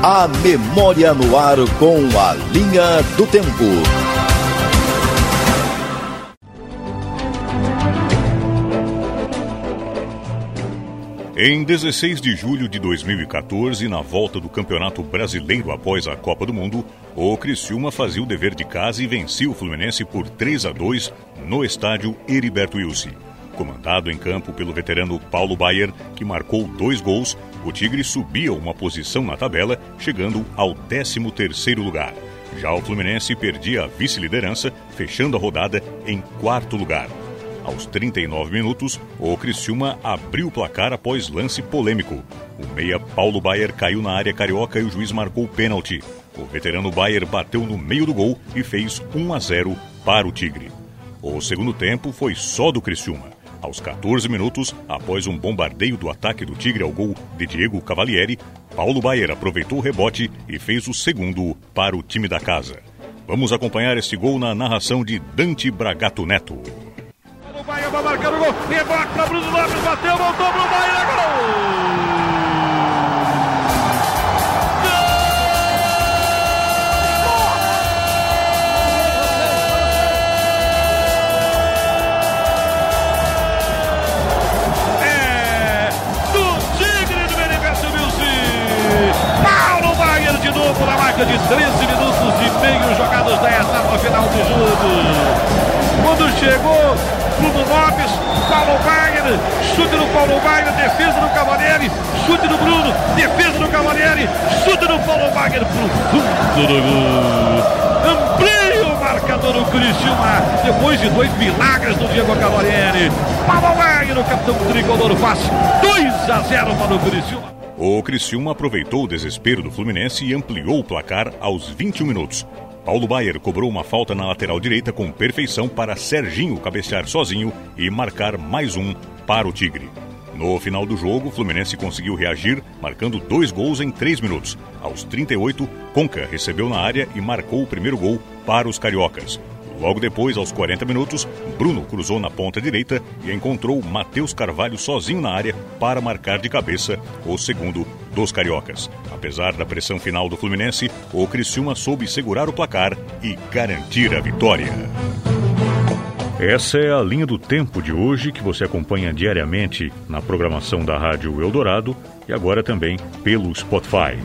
A memória no ar com a linha do tempo. Em 16 de julho de 2014, na volta do Campeonato Brasileiro após a Copa do Mundo, o Criciúma fazia o dever de casa e vencia o Fluminense por 3 a 2 no estádio Heriberto Wilson. Comandado em campo pelo veterano Paulo Baier, que marcou dois gols, o Tigre subia uma posição na tabela, chegando ao 13º lugar. Já o Fluminense perdia a vice-liderança, fechando a rodada em quarto lugar. Aos 39 minutos, o Criciúma abriu o placar após lance polêmico. O meia Paulo Baier caiu na área carioca e o juiz marcou o pênalti. O veterano Baier bateu no meio do gol e fez 1 a 0 para o Tigre. O segundo tempo foi só do Criciúma. Aos 14 minutos, após um bombardeio do ataque do Tigre ao gol de Diego Cavalieri, Paulo Baier aproveitou o rebote e fez o segundo para o time da casa. Vamos acompanhar este gol na narração de Dante Bragato Neto. Vai marcar o gol. Rebote para Bruno Lopes. Bateu, voltou pro Bahia. Gol! Marca de 13 minutos e meio jogados da etapa final de jogo. Quando chegou Bruno Lopes, Paulo Wagner, chute do Paulo Wagner, defesa do Cavalieri, chute do Bruno, defesa do Cavalieri, chute do Paulo Wagner pro fundo do gol. Amplia o marcador do Criciúma, depois de dois milagres do Diego Cavalieri. Paulo Wagner, o capitão tricolor, faz 2 a 0 para o Criciúma. O Criciúma aproveitou o desespero do Fluminense e ampliou o placar aos 21 minutos. Paulo Baier cobrou uma falta na lateral direita com perfeição para Serginho cabecear sozinho e marcar mais um para o Tigre. No final do jogo, o Fluminense conseguiu reagir, marcando dois gols em três minutos. Aos 38, Conca recebeu na área e marcou o primeiro gol para os cariocas. Logo depois, aos 40 minutos, Bruno cruzou na ponta direita e encontrou Matheus Carvalho sozinho na área para marcar de cabeça o segundo dos cariocas. Apesar da pressão final do Fluminense, o Criciúma soube segurar o placar e garantir a vitória. Essa é a linha do tempo de hoje que você acompanha diariamente na programação da Rádio Eldorado e agora também pelo Spotify.